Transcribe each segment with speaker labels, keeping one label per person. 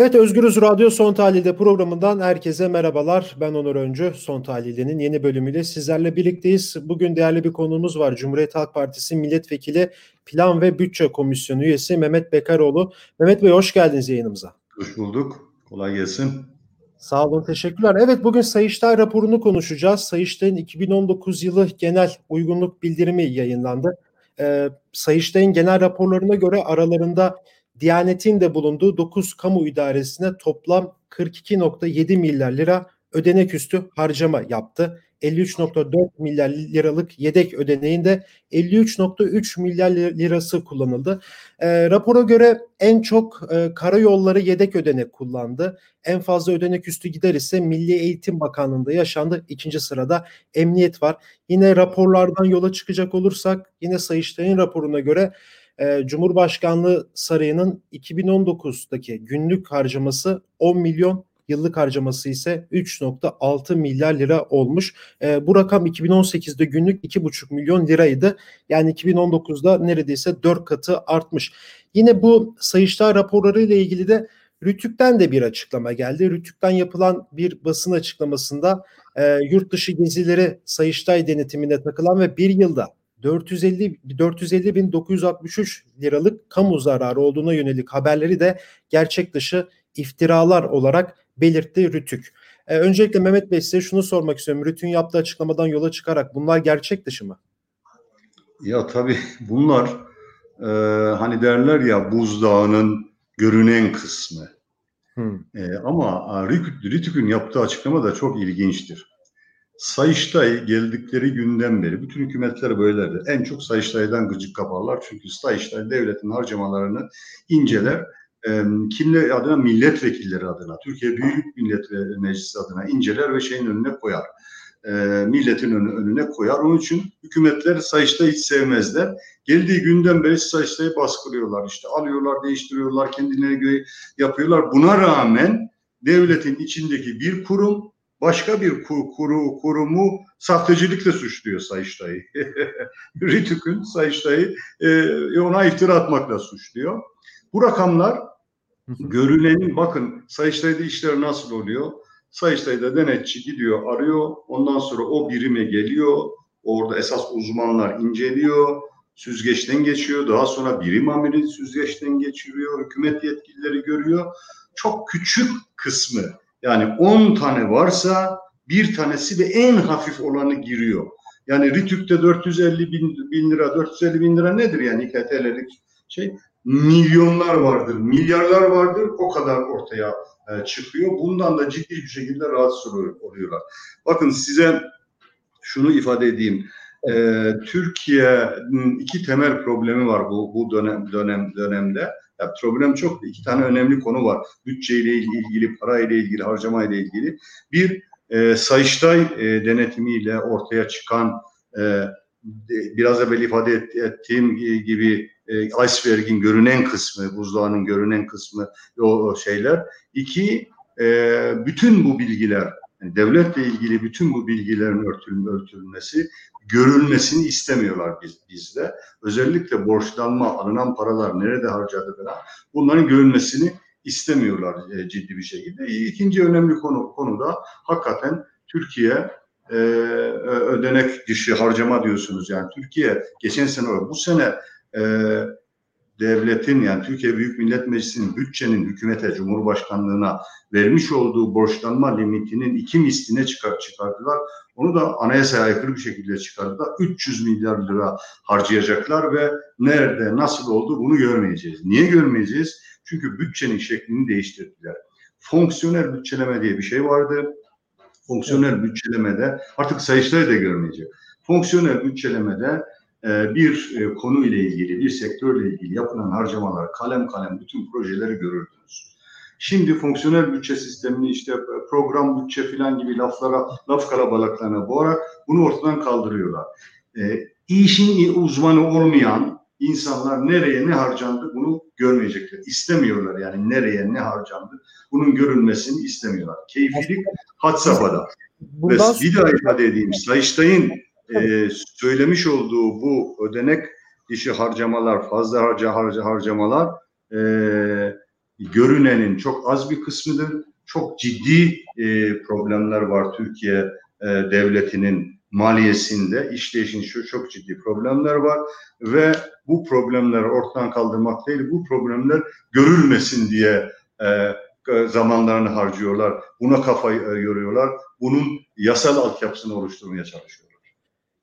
Speaker 1: Evet Özgürüz Radyo Son Tahlil'de programından herkese merhabalar. Ben Onur Öncü. Son Tahlil'de'nin yeni bölümüyle sizlerle birlikteyiz. Bugün değerli bir konuğumuz var. Cumhuriyet Halk Partisi Milletvekili Plan ve Bütçe Komisyonu üyesi Mehmet Bekaroğlu. Mehmet Bey hoş geldiniz yayınımıza.
Speaker 2: Hoş bulduk. Kolay gelsin.
Speaker 1: Sağ olun, teşekkürler. Evet, bugün Sayıştay raporunu konuşacağız. Sayıştay'ın 2019 yılı genel uygunluk bildirimi yayınlandı. Ee, Sayıştay'ın genel raporlarına göre aralarında Diyanet'in de bulunduğu 9 kamu idaresine toplam 42.7 milyar lira ödenek üstü harcama yaptı. 53.4 milyar liralık yedek ödeneğinde 53.3 milyar lirası kullanıldı. E, rapora göre en çok e, karayolları yedek ödenek kullandı. En fazla ödenek üstü gider ise Milli Eğitim Bakanlığı'nda yaşandı. İkinci sırada emniyet var. Yine raporlardan yola çıkacak olursak yine Sayıştay'ın raporuna göre e, Cumhurbaşkanlığı Sarayı'nın 2019'daki günlük harcaması 10 milyon yıllık harcaması ise 3.6 milyar lira olmuş. E, bu rakam 2018'de günlük 2.5 milyon liraydı. Yani 2019'da neredeyse 4 katı artmış. Yine bu Sayıştay raporları ile ilgili de Rütük'ten de bir açıklama geldi. Rütük'ten yapılan bir basın açıklamasında e, yurt dışı gezileri Sayıştay denetimine takılan ve bir yılda 450 450 bin 963 liralık kamu zararı olduğuna yönelik haberleri de gerçek dışı iftiralar olarak belirtti Rütük. Ee, öncelikle Mehmet Bey size şunu sormak istiyorum. Rütük'ün yaptığı açıklamadan yola çıkarak bunlar gerçek dışı mı?
Speaker 2: Ya tabii bunlar e, hani derler ya buzdağının görünen kısmı. Hmm. E, ama Rütük'ün yaptığı açıklama da çok ilginçtir. Sayıştay geldikleri günden beri bütün hükümetler böyledir. En çok Sayıştay'dan gıcık kaparlar. Çünkü Sayıştay devletin harcamalarını inceler. E, kimler adına milletvekilleri adına, Türkiye Büyük Millet Meclisi adına inceler ve şeyin önüne koyar. E, milletin önüne, önüne koyar. Onun için hükümetler Sayıştay'ı hiç sevmezler. Geldiği günden beri Sayıştay'ı baskılıyorlar. İşte alıyorlar, değiştiriyorlar, kendilerine göre yapıyorlar. Buna rağmen devletin içindeki bir kurum başka bir kuru, kurumu sahtecilikle suçluyor Sayıştay'ı. Ritük'ün Sayıştay'ı e, ona iftira atmakla suçluyor. Bu rakamlar görülenin bakın Sayıştay'da işler nasıl oluyor? Sayıştay'da denetçi gidiyor arıyor. Ondan sonra o birime geliyor. Orada esas uzmanlar inceliyor. Süzgeçten geçiyor. Daha sonra birim amiri süzgeçten geçiriyor. Hükümet yetkilileri görüyor. Çok küçük kısmı yani 10 tane varsa bir tanesi de en hafif olanı giriyor. Yani Ritük'te 450 bin, bin lira, 450 bin lira nedir yani 2 TL'lik şey? Milyonlar vardır, milyarlar vardır o kadar ortaya e, çıkıyor. Bundan da ciddi bir şekilde rahatsız oluyorlar. Bakın size şunu ifade edeyim. Ee, Türkiye'nin iki temel problemi var bu bu dönem dönem dönemde. Ya problem çok. İki tane önemli konu var. Bütçeyle ilgili, parayla ilgili, harcamayla ilgili. Bir, e, Sayıştay e, denetimiyle ortaya çıkan e, biraz evvel ifade et, ettiğim gibi e, iceberg'in görünen kısmı, buzdağının görünen kısmı o, o şeyler. İki, e, bütün bu bilgiler, yani devletle ilgili bütün bu bilgilerin örtülmesi görülmesini istemiyorlar biz, bizde. Özellikle borçlanma, alınan paralar nerede harcadı falan bunların görülmesini istemiyorlar e, ciddi bir şekilde. İkinci önemli konu konuda hakikaten Türkiye e, ödenek dışı harcama diyorsunuz. Yani Türkiye geçen sene bu sene e, devletin yani Türkiye Büyük Millet Meclisi'nin bütçenin hükümete, Cumhurbaşkanlığına vermiş olduğu borçlanma limitinin iki misline çıkar, çıkardılar. Onu da anayasaya aykırı bir şekilde çıkardılar. 300 milyar lira harcayacaklar ve nerede, nasıl oldu bunu görmeyeceğiz. Niye görmeyeceğiz? Çünkü bütçenin şeklini değiştirdiler. Fonksiyonel bütçeleme diye bir şey vardı. Fonksiyonel bütçelemede artık sayıştayı da görmeyecek. Fonksiyonel bütçelemede bir e, konu ile ilgili, bir sektörle ilgili yapılan harcamalar, kalem kalem bütün projeleri görürdünüz. Şimdi fonksiyonel bütçe sistemini işte program bütçe filan gibi laflara, laf kalabalıklarına boğarak bunu ortadan kaldırıyorlar. E, işin uzmanı olmayan insanlar nereye ne harcandı bunu görmeyecekler. İstemiyorlar yani nereye ne harcandı bunun görülmesini istemiyorlar. Keyfilik had safhada. Ve bir daha ifade edeyim. Sayıştay'ın e, söylemiş olduğu bu ödenek dışı harcamalar, fazla harca harca harcamalar e, görünenin çok az bir kısmıdır. Çok ciddi e, problemler var Türkiye e, devletinin maliyesinde, işleyişin şu çok ciddi problemler var ve bu problemleri ortadan kaldırmak değil, bu problemler görülmesin diye e, zamanlarını harcıyorlar. Buna kafayı e, yoruyorlar. Bunun yasal altyapısını oluşturmaya çalışıyorlar.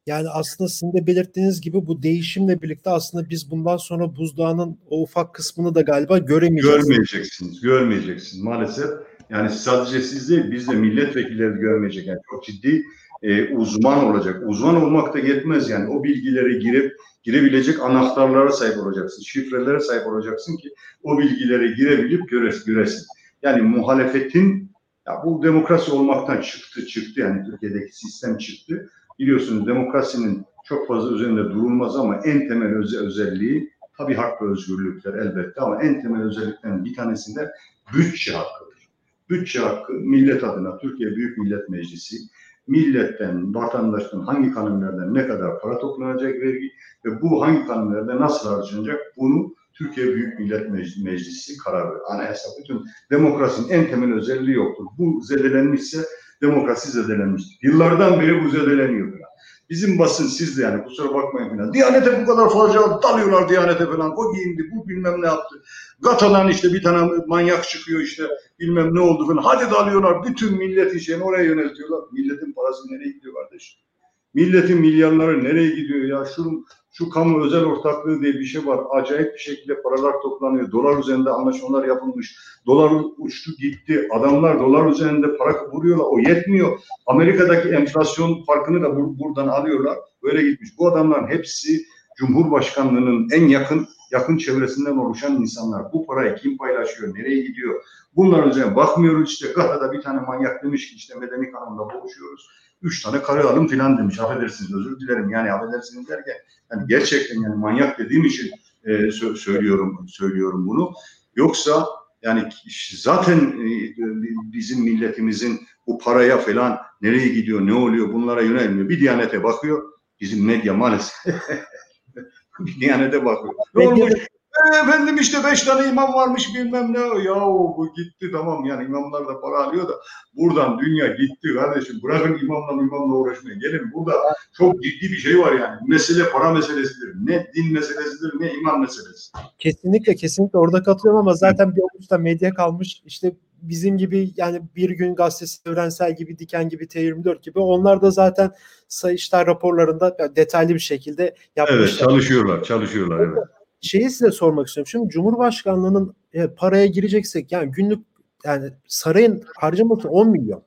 Speaker 1: Yani aslında sizin de belirttiğiniz gibi bu değişimle birlikte aslında biz bundan sonra buzdağının o ufak kısmını da galiba göremeyeceğiz.
Speaker 2: Görmeyeceksiniz, görmeyeceksiniz maalesef. Yani sadece siz değil, biz de milletvekilleri görmeyecek. Yani çok ciddi e, uzman olacak. Uzman olmak da yetmez yani. O bilgileri girip girebilecek anahtarlara sahip olacaksın. Şifrelere sahip olacaksın ki o bilgileri girebilip göresin. göresin. Yani muhalefetin ya bu demokrasi olmaktan çıktı çıktı yani Türkiye'deki sistem çıktı. Biliyorsunuz demokrasinin çok fazla üzerinde durulmaz ama en temel öze özelliği tabii hak ve özgürlükler elbette ama en temel özelliklerin bir tanesinde bütçe hakkıdır. Bütçe hakkı millet adına Türkiye Büyük Millet Meclisi milletten, vatandaştan hangi kanunlardan ne kadar para toplanacak vergi ve bu hangi kanunlarda nasıl harcanacak bunu Türkiye Büyük Millet Meclisi karar verir. Anayasa bütün demokrasinin en temel özelliği yoktur. Bu zedelenmişse demokrasi zedelenmiştir. Yıllardan beri bu zedeleniyor. Falan. Bizim basın siz de yani kusura bakmayın falan. Diyanete bu kadar fazla dalıyorlar Diyanete falan. O giyindi, bu bilmem ne yaptı. Gatadan işte bir tane manyak çıkıyor işte bilmem ne oldu falan. Hadi dalıyorlar. Bütün milletin şeyini oraya yöneltiyorlar. Milletin parası nereye gidiyor kardeşim? Milletin milyarları nereye gidiyor ya? Şu şu kamu özel ortaklığı diye bir şey var. Acayip bir şekilde paralar toplanıyor. Dolar üzerinde anlaşmalar yapılmış. Dolar uçtu gitti. Adamlar dolar üzerinde para vuruyorlar. O yetmiyor. Amerika'daki enflasyon farkını da bur buradan alıyorlar. Böyle gitmiş. Bu adamların hepsi Cumhurbaşkanlığının en yakın yakın çevresinden oluşan insanlar. Bu parayı kim paylaşıyor, nereye gidiyor? Bunların üzerine bakmıyoruz işte. Gadda'da bir tane manyak demiş ki işte medeni kanunla buluşuyoruz üç tane karı alın filan demiş. Affedersiniz özür dilerim. Yani affedersiniz derken yani gerçekten yani manyak dediğim için e, sö- söylüyorum söylüyorum bunu. Yoksa yani zaten e, bizim milletimizin bu paraya falan nereye gidiyor, ne oluyor bunlara yönelmiyor. Bir diyanete bakıyor. Bizim medya maalesef diyanete bakıyor. Ne olmuş? E, efendim işte beş tane imam varmış bilmem ne. Ya bu gitti tamam yani imamlar da para alıyor da buradan dünya gitti kardeşim. Bırakın imamla imamla uğraşmayın. Gelin burada çok ciddi bir şey var yani. Mesele para meselesidir. Ne din meselesidir ne iman meselesi.
Speaker 1: Kesinlikle kesinlikle orada katılıyorum ama zaten bir avuçta medya kalmış. İşte bizim gibi yani bir gün gazetesi evrensel gibi diken gibi T24 gibi onlar da zaten sayıştay raporlarında detaylı bir şekilde
Speaker 2: yapmışlar. Evet çalışıyorlar çalışıyorlar evet
Speaker 1: şeyi size sormak istiyorum. Şimdi Cumhurbaşkanlığının e, paraya gireceksek yani günlük yani sarayın harcaması 10 milyon.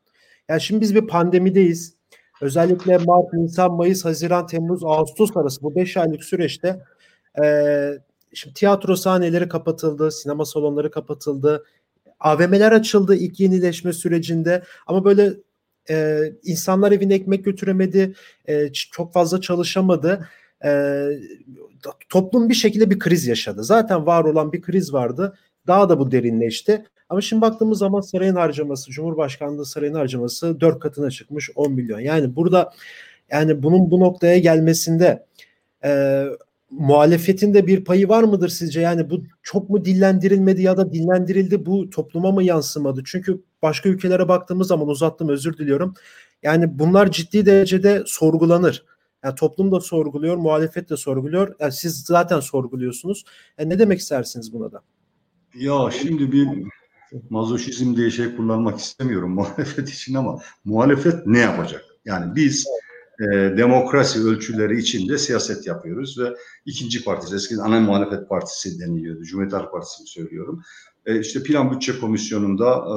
Speaker 1: Yani şimdi biz bir pandemideyiz. Özellikle Mart, Nisan, Mayıs, Haziran, Temmuz, Ağustos arası bu 5 aylık süreçte e, şimdi tiyatro sahneleri kapatıldı, sinema salonları kapatıldı, AVM'ler açıldı ilk yenileşme sürecinde ama böyle e, insanlar evine ekmek götüremedi, e, çok fazla çalışamadı e, toplum bir şekilde bir kriz yaşadı. Zaten var olan bir kriz vardı. Daha da bu derinleşti. Ama şimdi baktığımız zaman sarayın harcaması, Cumhurbaşkanlığı sarayın harcaması dört katına çıkmış 10 milyon. Yani burada yani bunun bu noktaya gelmesinde e, muhalefetin de bir payı var mıdır sizce? Yani bu çok mu dillendirilmedi ya da dillendirildi bu topluma mı yansımadı? Çünkü başka ülkelere baktığımız zaman uzattım özür diliyorum. Yani bunlar ciddi derecede sorgulanır. Yani toplum da sorguluyor, muhalefet de sorguluyor. Yani siz zaten sorguluyorsunuz. Yani ne demek istersiniz buna da?
Speaker 2: Ya şimdi bir mazoşizm diye şey kullanmak istemiyorum muhalefet için ama muhalefet ne yapacak? Yani biz e, demokrasi ölçüleri içinde siyaset yapıyoruz ve ikinci parti, eski ana muhalefet partisi deniliyordu. Cumhuriyet Halk Partisi'ni söylüyorum. E, işte plan bütçe komisyonunda e,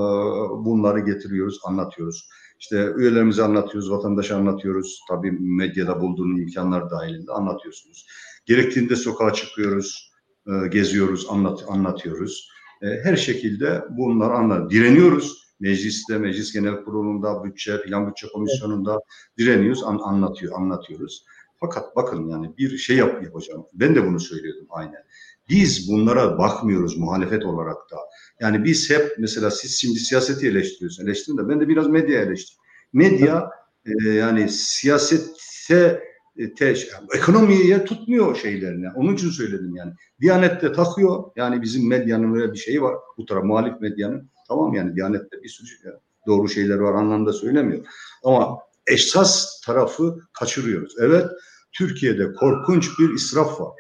Speaker 2: bunları getiriyoruz, anlatıyoruz. İşte üyelerimize anlatıyoruz, vatandaşa anlatıyoruz. Tabii medyada bulduğun imkanlar dahilinde anlatıyorsunuz. Gerektiğinde sokağa çıkıyoruz, e, geziyoruz, anlat, anlatıyoruz. E, her şekilde bunlar anlat. Direniyoruz. Mecliste, Meclis Genel Kurulu'nda, bütçe, plan bütçe komisyonunda direniyoruz, an, anlatıyor, anlatıyoruz. Fakat bakın yani bir şey yap, yapacağım. Ben de bunu söylüyordum aynen. Biz bunlara bakmıyoruz muhalefet olarak da. Yani biz hep mesela siz şimdi siyaseti eleştiriyorsunuz. Eleştirin de ben de biraz medya eleştiriyorum. Medya e, yani siyasete e, te, ekonomiye tutmuyor şeylerini. Onun için söyledim yani. Diyanette takıyor. Yani bizim medyanın öyle bir şeyi var. Bu taraf muhalif medyanın. Tamam yani Diyanet'te bir sürü doğru şeyler var anlamda söylemiyor. Ama esas tarafı kaçırıyoruz. Evet Türkiye'de korkunç bir israf var.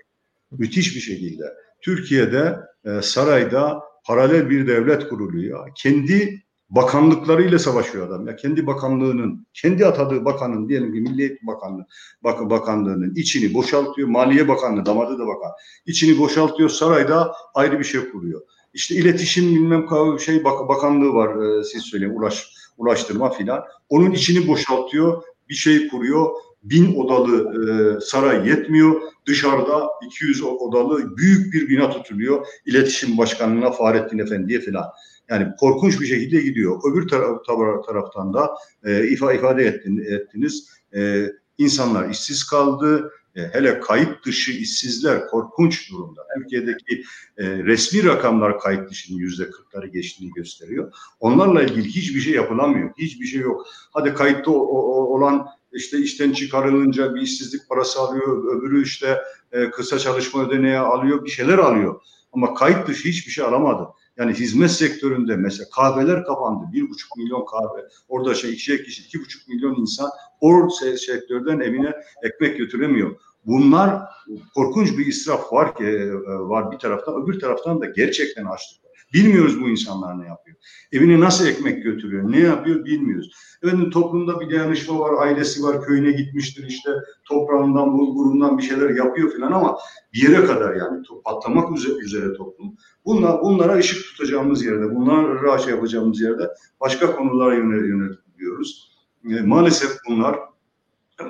Speaker 2: Müthiş bir şekilde. Türkiye'de e, sarayda paralel bir devlet kuruluyor. Kendi bakanlıklarıyla savaşıyor adam. Ya kendi bakanlığının, kendi atadığı bakanın diyelim ki Milli Eğitim Bakanlığı bak bakanlığının içini boşaltıyor. Maliye Bakanlığı, damadı da bakan. İçini boşaltıyor. Sarayda ayrı bir şey kuruyor. İşte iletişim bilmem şey bak bakanlığı var e, siz söyleyin ulaş ulaştırma filan. Onun içini boşaltıyor. Bir şey kuruyor. Bin odalı e, saray yetmiyor. Dışarıda 200 odalı büyük bir bina tutuluyor. İletişim Başkanlığı'na Fahrettin Efendi'ye filan. Yani korkunç bir şekilde gidiyor. Öbür taraf, taraftan da e, ifade ettiniz. E, insanlar işsiz kaldı. E, hele kayıt dışı işsizler korkunç durumda. Türkiye'deki e, resmi rakamlar kayıt dışının yüzde kırkları geçtiğini gösteriyor. Onlarla ilgili hiçbir şey yapılamıyor. Hiçbir şey yok. Hadi kayıtta o, o, olan işte işten çıkarılınca bir işsizlik parası alıyor. Öbürü işte e, kısa çalışma ödeneği alıyor. Bir şeyler alıyor. Ama kayıt dışı hiçbir şey alamadı. Yani hizmet sektöründe mesela kahveler kapandı. Bir buçuk milyon kahve. Orada şey iki kişi, iki buçuk milyon insan o sektörden evine ekmek götüremiyor. Bunlar korkunç bir israf var ki e, var bir taraftan. Öbür taraftan da gerçekten açlık var. Bilmiyoruz bu insanlar ne yapıyor. Evine nasıl ekmek götürüyor, ne yapıyor bilmiyoruz. Efendim toplumda bir dayanışma var, ailesi var, köyüne gitmiştir işte toprağından, bulgurundan bir şeyler yapıyor falan ama bir yere kadar yani patlamak üzere toplum. Bunlar, bunlara ışık tutacağımız yerde, bunlara şey yapacağımız yerde başka konulara yöneliyoruz. E, maalesef bunlar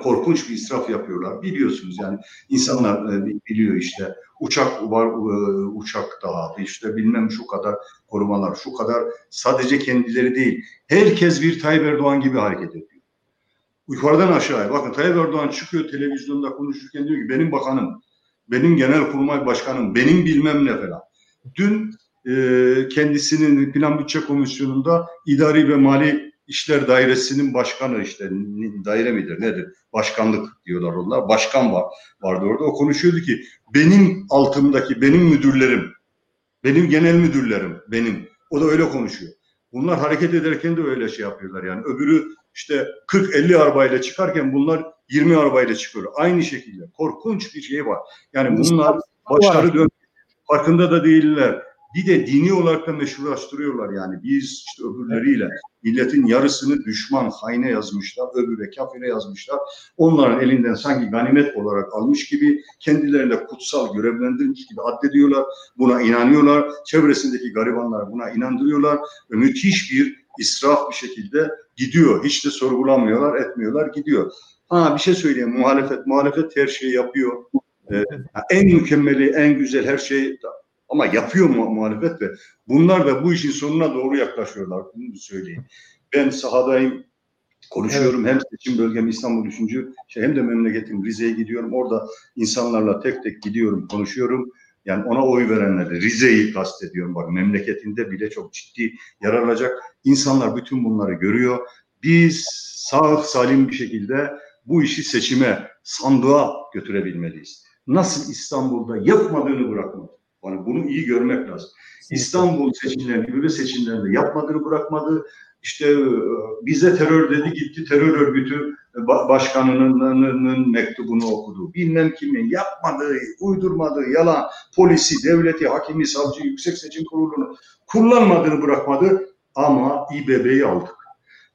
Speaker 2: korkunç bir israf yapıyorlar. Biliyorsunuz yani insanlar e, biliyor işte uçak var e, uçak daha işte bilmem şu kadar korumalar şu kadar sadece kendileri değil herkes bir Tayyip Erdoğan gibi hareket ediyor. Yukarıdan aşağıya bakın Tayyip Erdoğan çıkıyor televizyonda konuşurken diyor ki benim bakanım benim genel kurmay başkanım benim bilmem ne falan. Dün e, kendisinin plan bütçe komisyonunda idari ve mali İşler Dairesi'nin başkanı işte daire midir nedir? Başkanlık diyorlar onlar. Başkan var vardı orada. O konuşuyordu ki benim altımdaki benim müdürlerim, benim genel müdürlerim benim. O da öyle konuşuyor. Bunlar hareket ederken de öyle şey yapıyorlar yani. Öbürü işte 40-50 arabayla çıkarken bunlar 20 arabayla çıkıyor. Aynı şekilde korkunç bir şey var. Yani bunlar başları dön farkında da değiller. Bir de dini olarak da meşrulaştırıyorlar yani. Biz işte öbürleriyle milletin yarısını düşman haine yazmışlar, öbürü kafire yazmışlar. Onların elinden sanki ganimet olarak almış gibi kendilerine kutsal görevlendirilmiş gibi addediyorlar. Buna inanıyorlar. Çevresindeki garibanlar buna inandırıyorlar. Ve müthiş bir israf bir şekilde gidiyor. Hiç de sorgulamıyorlar, etmiyorlar, gidiyor. Ha bir şey söyleyeyim. Muhalefet, muhalefet her şeyi yapıyor. Ee, en mükemmeli, en güzel her şey ama yapıyor mu muhalefet ve bunlar da bu işin sonuna doğru yaklaşıyorlar. Bunu söyleyeyim. Ben sahadayım, konuşuyorum. Evet. Hem seçim bölgem İstanbul 3. Şey, hem de memleketim Rize'ye gidiyorum. Orada insanlarla tek tek gidiyorum, konuşuyorum. Yani ona oy verenleri, Rize'yi kastediyorum. Bak memleketinde bile çok ciddi yararlanacak. İnsanlar bütün bunları görüyor. Biz sağ salim bir şekilde bu işi seçime, sandığa götürebilmeliyiz. Nasıl İstanbul'da yapmadığını bırakmadı. Yani bunu iyi görmek lazım. İstanbul seçimlerini, İBB seçimlerinde yapmadığını bırakmadı. İşte e, bize terör dedi gitti terör örgütü başkanının mektubunu okudu. Bilmem kimin yapmadığı, uydurmadığı, yalan polisi, devleti, hakimi, savcı, yüksek seçim kurulunu kullanmadığını bırakmadı ama İBB'yi aldık.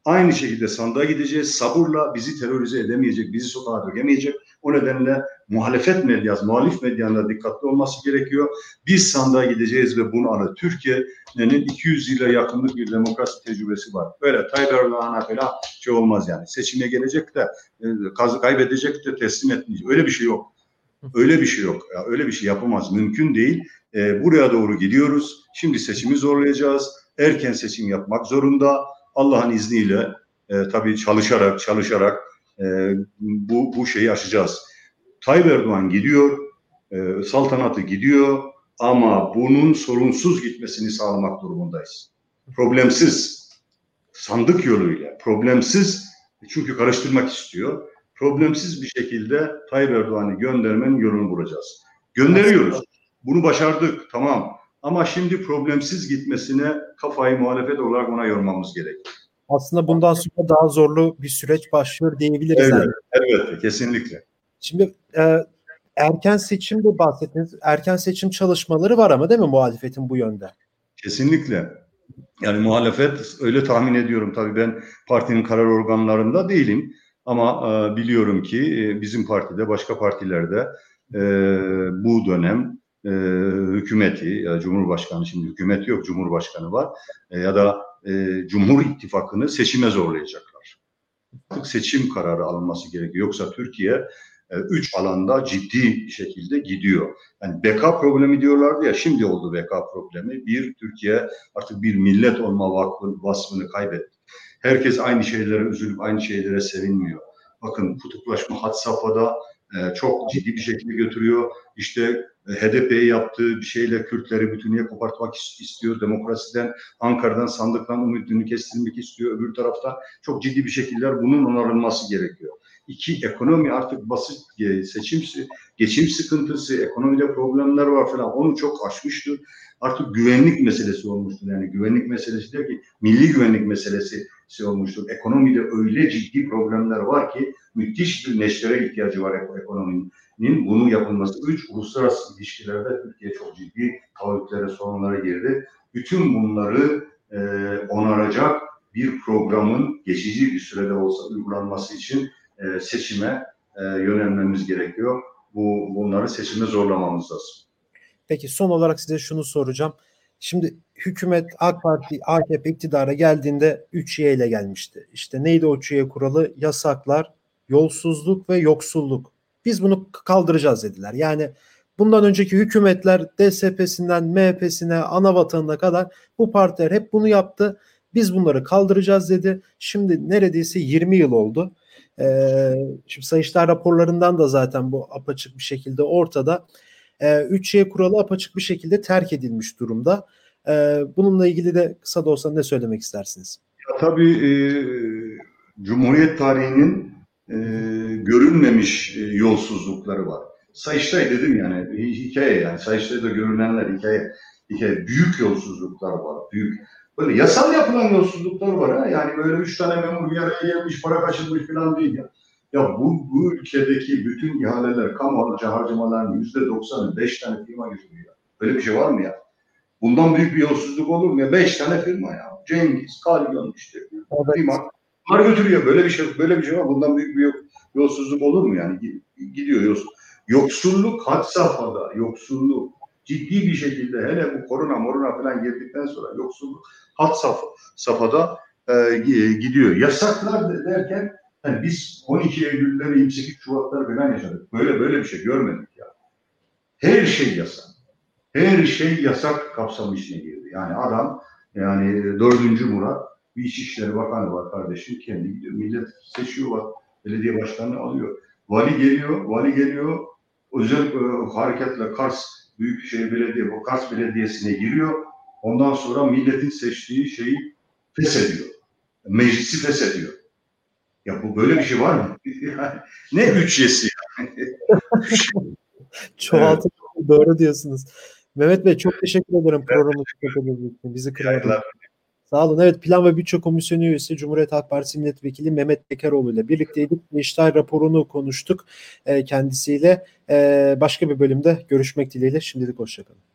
Speaker 2: Aynı şekilde sandığa gideceğiz. Sabırla bizi terörize edemeyecek, bizi sokağa dökemeyecek. O nedenle muhalefet medyası, muhalif medyanın dikkatli olması gerekiyor. Biz sandığa gideceğiz ve bunu alır. Türkiye'nin 200 yıla yakınlık bir demokrasi tecrübesi var. Böyle Tayyip Erdoğan'a falan şey olmaz yani. Seçime gelecek de e, kaybedecek de teslim etmeyecek. Öyle bir şey yok. Öyle bir şey yok. Ya, öyle bir şey yapamaz. Mümkün değil. E, buraya doğru gidiyoruz. Şimdi seçimi zorlayacağız. Erken seçim yapmak zorunda. Allah'ın izniyle e, tabii çalışarak çalışarak e, bu, bu şeyi aşacağız. Tayyip Erdoğan gidiyor, e, saltanatı gidiyor ama bunun sorunsuz gitmesini sağlamak durumundayız. Problemsiz, sandık yoluyla, problemsiz çünkü karıştırmak istiyor. problemsiz bir şekilde Tayyip Erdoğan'ı göndermenin yolunu bulacağız. Gönderiyoruz. Bunu başardık tamam. Ama şimdi problemsiz gitmesine kafayı muhalefet olarak ona yormamız gerekiyor.
Speaker 1: Aslında bundan sonra daha zorlu bir süreç başlıyor diyebiliriz.
Speaker 2: Evet, evet kesinlikle.
Speaker 1: Şimdi e, erken seçimde bahsettiniz. Erken seçim çalışmaları var ama değil mi muhalefetin bu yönde?
Speaker 2: Kesinlikle. Yani muhalefet öyle tahmin ediyorum tabii ben partinin karar organlarında değilim ama e, biliyorum ki e, bizim partide başka partilerde e, bu dönem e, hükümeti ya Cumhurbaşkanı şimdi hükümet yok Cumhurbaşkanı var e, ya da e, Cumhur İttifakı'nı seçime zorlayacaklar. Artık seçim kararı alınması gerekiyor. Yoksa Türkiye e, üç alanda ciddi şekilde gidiyor. Yani beka problemi diyorlardı ya şimdi oldu beka problemi. Bir, Türkiye artık bir millet olma vakfı, vasfını kaybetti. Herkes aynı şeylere üzülüp aynı şeylere sevinmiyor. Bakın kutuplaşma had safhada e, çok ciddi bir şekilde götürüyor. İşte e, HDP'yi yaptığı bir şeyle Kürtleri bütünüye kopartmak istiyor. Demokrasiden, Ankara'dan, sandıktan umudunu kestirmek istiyor. Öbür tarafta çok ciddi bir şekilde bunun onarılması gerekiyor. İki, ekonomi artık basit seçim, geçim sıkıntısı, ekonomide problemler var falan. Onu çok aşmıştı. Artık güvenlik meselesi olmuştur. Yani güvenlik meselesi der ki milli güvenlik meselesi olmuştur. Ekonomide öyle ciddi problemler var ki müthiş bir neştere ihtiyacı var ekonominin. Bunu yapılması. Üç, uluslararası ilişkilerde Türkiye çok ciddi taahhütlere, sorunlara girdi. Bütün bunları e, onaracak bir programın geçici bir sürede olsa uygulanması için e, seçime e, yönelmemiz gerekiyor. Bu bunları seçime zorlamamız lazım.
Speaker 1: Peki son olarak size şunu soracağım. Şimdi hükümet AK Parti AKP iktidara geldiğinde 3Y ile gelmişti. İşte neydi o 3Y kuralı? Yasaklar, yolsuzluk ve yoksulluk. Biz bunu kaldıracağız dediler. Yani bundan önceki hükümetler DSP'sinden MHP'sine, ana vatanına kadar bu partiler hep bunu yaptı. Biz bunları kaldıracağız dedi. Şimdi neredeyse 20 yıl oldu. Ee, şimdi Sayıştay raporlarından da zaten bu apaçık bir şekilde ortada. Ee, 3Y kuralı apaçık bir şekilde terk edilmiş durumda. Ee, bununla ilgili de kısa da olsa ne söylemek istersiniz?
Speaker 2: Ya, tabii e, Cumhuriyet tarihinin e, görünmemiş e, yolsuzlukları var. Sayıştay dedim yani hikaye yani Sayıştay'da görünenler hikaye hikaye büyük yolsuzluklar var büyük böyle yasal yapılan yolsuzluklar var ha yani böyle üç tane memur bir araya gelmiş para kaçırmış falan değil ya. Ya bu, bu ülkedeki bütün ihaleler, kamu harcamaların yüzde doksanı beş tane firma götürüyor. Böyle bir şey var mı ya? Bundan büyük bir yolsuzluk olur mu ya? Beş tane firma ya. Cengiz, Kalyon işte. Evet. Firma. Bunlar götürüyor. Böyle bir şey böyle bir şey var. Bundan büyük bir yolsuzluk olur mu yani? Gidiyor yolsuzluk. Yoksulluk had safhada, yoksulluk ciddi bir şekilde hele bu korona morona falan girdikten sonra yoksulluk had saf, safhada e, gidiyor. Yasaklar derken yani biz 12 Eylül'leri 28 Şubat'ları falan yaşadık. Böyle böyle bir şey görmedik ya. Her şey yasak. Her şey yasak kapsamı içine girdi. Yani adam yani dördüncü Murat bir İçişleri Bakanı var kardeşim kendi gidiyor. Millet seçiyor var. Belediye başkanı alıyor. Vali geliyor, vali geliyor. Özel e, hareketle Kars Büyükşehir Belediye, Kars Belediyesi'ne giriyor. Ondan sonra milletin seçtiği şeyi feshediyor. Meclisi feshediyor. Ya bu böyle bir şey var mı? ne üçyesi yani?
Speaker 1: Çoğaltı evet. doğru diyorsunuz. Mehmet Bey çok teşekkür ederim programı katıldığınız için. Bizi kırmadınız. Sağ olun. Evet Plan ve Bütçe Komisyonu üyesi Cumhuriyet Halk Partisi Milletvekili Mehmet Bekaroğlu ile birlikteydik. İştah raporunu konuştuk e, kendisiyle. E, başka bir bölümde görüşmek dileğiyle. Şimdilik hoşçakalın.